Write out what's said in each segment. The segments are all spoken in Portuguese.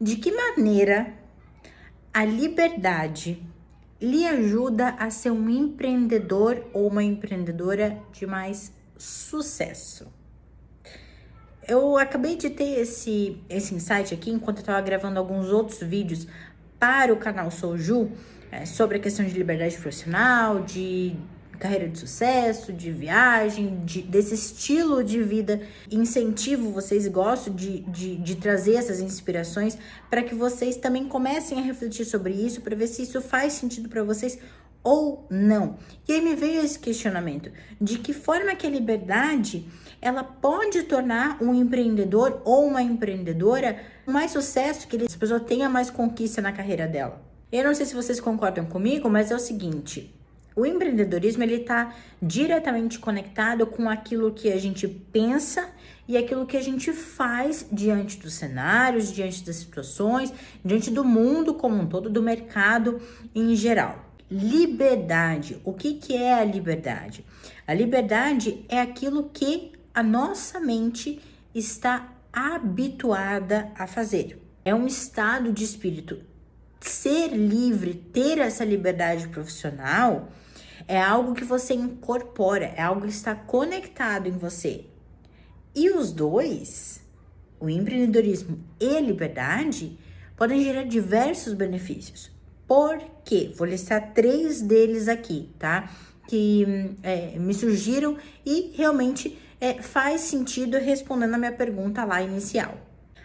De que maneira a liberdade lhe ajuda a ser um empreendedor ou uma empreendedora de mais sucesso? Eu acabei de ter esse, esse insight aqui enquanto eu estava gravando alguns outros vídeos para o canal Souju é, sobre a questão de liberdade profissional, de carreira de sucesso, de viagem, de, desse estilo de vida. Incentivo vocês, gosto de, de, de trazer essas inspirações para que vocês também comecem a refletir sobre isso, para ver se isso faz sentido para vocês ou não. E aí me veio esse questionamento: de que forma que a liberdade ela pode tornar um empreendedor ou uma empreendedora mais sucesso, que essa pessoa tenha mais conquista na carreira dela. Eu não sei se vocês concordam comigo, mas é o seguinte: o empreendedorismo ele está diretamente conectado com aquilo que a gente pensa e aquilo que a gente faz diante dos cenários, diante das situações, diante do mundo como um todo, do mercado em geral. Liberdade. O que, que é a liberdade? A liberdade é aquilo que a nossa mente está habituada a fazer. É um estado de espírito. Ser livre, ter essa liberdade profissional, é algo que você incorpora, é algo que está conectado em você. E os dois, o empreendedorismo e liberdade, podem gerar diversos benefícios. Por quê? Vou listar três deles aqui, tá? Que é, me surgiram e realmente é, faz sentido respondendo a minha pergunta lá inicial.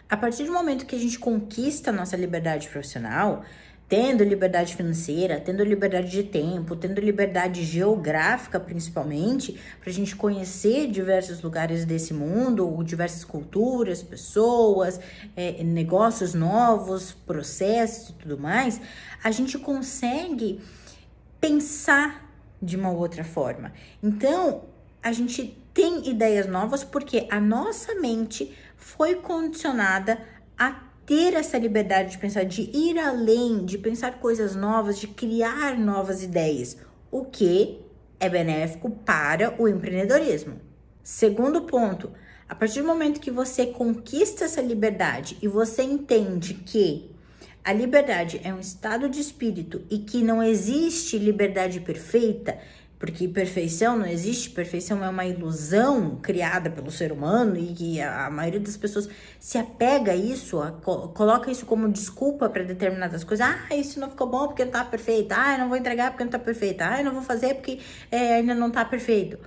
A partir do momento que a gente conquista a nossa liberdade profissional, tendo liberdade financeira, tendo liberdade de tempo, tendo liberdade geográfica principalmente, para a gente conhecer diversos lugares desse mundo, diversas culturas, pessoas, é, negócios novos, processos e tudo mais, a gente consegue pensar de uma outra forma. Então, a gente tem ideias novas porque a nossa mente foi condicionada a ter essa liberdade de pensar, de ir além, de pensar coisas novas, de criar novas ideias, o que é benéfico para o empreendedorismo. Segundo ponto, a partir do momento que você conquista essa liberdade e você entende que a liberdade é um estado de espírito e que não existe liberdade perfeita, porque perfeição não existe, perfeição é uma ilusão criada pelo ser humano e que a, maioria das pessoas se apega a isso, a, coloca isso como desculpa para determinadas coisas. Ah, isso não ficou bom porque não tá perfeito. Ah, eu não vou entregar porque não tá perfeito. Ah, eu não vou fazer porque é, ainda não tá perfeito.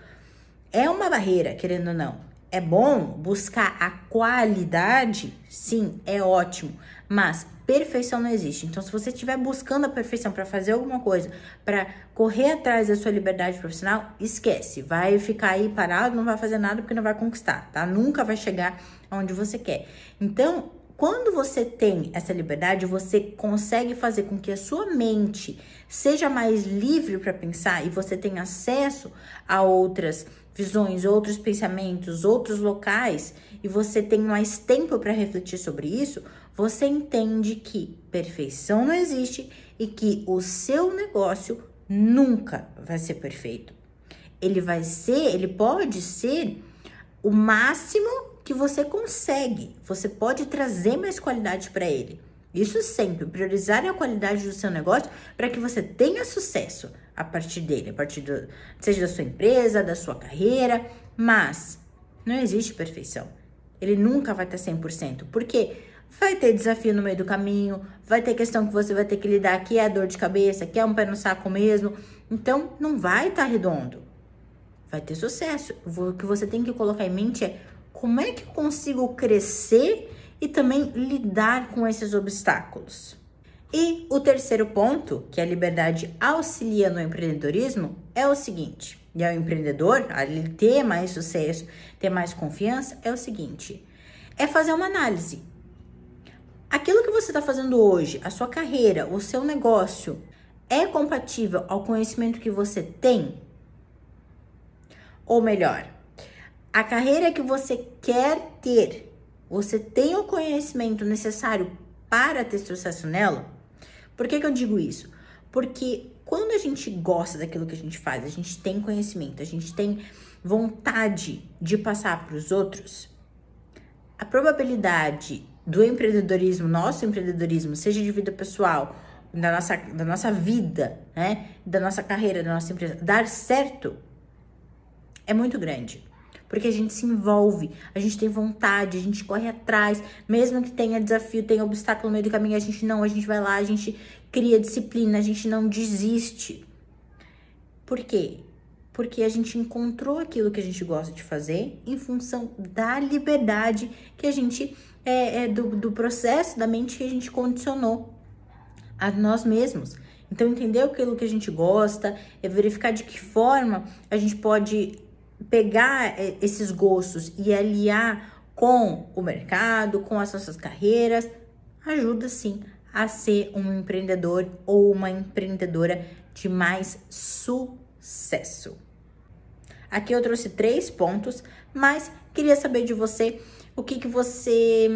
É uma barreira, querendo ou não. É bom buscar a qualidade, sim, é ótimo, mas perfeição não existe. Então, se você estiver buscando a perfeição para fazer alguma coisa, para correr atrás da sua liberdade profissional, esquece. Vai ficar aí parado, não vai fazer nada porque não vai conquistar, tá? Nunca vai chegar aonde você quer. Então, quando você tem essa liberdade, você consegue fazer com que a sua mente seja mais livre para pensar e você tenha acesso a outras visões, outros pensamentos, outros locais e você tem mais tempo para refletir sobre isso, você entende que perfeição não existe e que o seu negócio nunca vai ser perfeito. Ele vai ser, ele pode ser o máximo que você consegue. Você pode trazer mais qualidade para ele. Isso sempre, priorizar a qualidade do seu negócio para que você tenha sucesso a partir dele, a partir do, seja da sua empresa, da sua carreira, mas não existe perfeição. Ele nunca vai estar 100%. Por quê? Vai ter desafio no meio do caminho, vai ter questão que você vai ter que lidar, que é dor de cabeça, que é um pé no saco mesmo. Então, não vai estar redondo. Vai ter sucesso. O que você tem que colocar em mente é como é que eu consigo crescer e também lidar com esses obstáculos. E o terceiro ponto, que a liberdade auxilia no empreendedorismo, é o seguinte: e ao empreendedor, a ele ter mais sucesso, ter mais confiança, é o seguinte: é fazer uma análise. Aquilo que você está fazendo hoje, a sua carreira, o seu negócio, é compatível ao conhecimento que você tem? Ou melhor, a carreira que você quer ter você tem o conhecimento necessário para ter sucesso nela? Por que, que eu digo isso? Porque quando a gente gosta daquilo que a gente faz, a gente tem conhecimento, a gente tem vontade de passar para os outros, a probabilidade do empreendedorismo, nosso empreendedorismo, seja de vida pessoal, da nossa, da nossa vida, né? Da nossa carreira, da nossa empresa, dar certo é muito grande. Porque a gente se envolve, a gente tem vontade, a gente corre atrás, mesmo que tenha desafio, tenha obstáculo no meio do caminho, a gente não, a gente vai lá, a gente cria disciplina, a gente não desiste. Por quê? Porque a gente encontrou aquilo que a gente gosta de fazer em função da liberdade que a gente é, é do, do processo da mente que a gente condicionou a nós mesmos. Então, entender aquilo que a gente gosta, é verificar de que forma a gente pode pegar é, esses gostos e aliar com o mercado, com as nossas carreiras, ajuda sim a ser um empreendedor ou uma empreendedora de mais sucesso. Aqui eu trouxe três pontos, mas queria saber de você o que, que você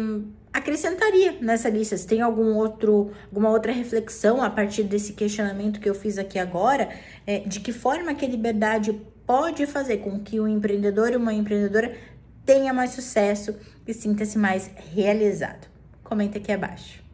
acrescentaria nessa lista. Se tem algum outro, alguma outra reflexão a partir desse questionamento que eu fiz aqui agora, é, de que forma que a liberdade pode fazer com que o empreendedor e uma empreendedora tenha mais sucesso e sinta-se mais realizado. Comenta aqui abaixo.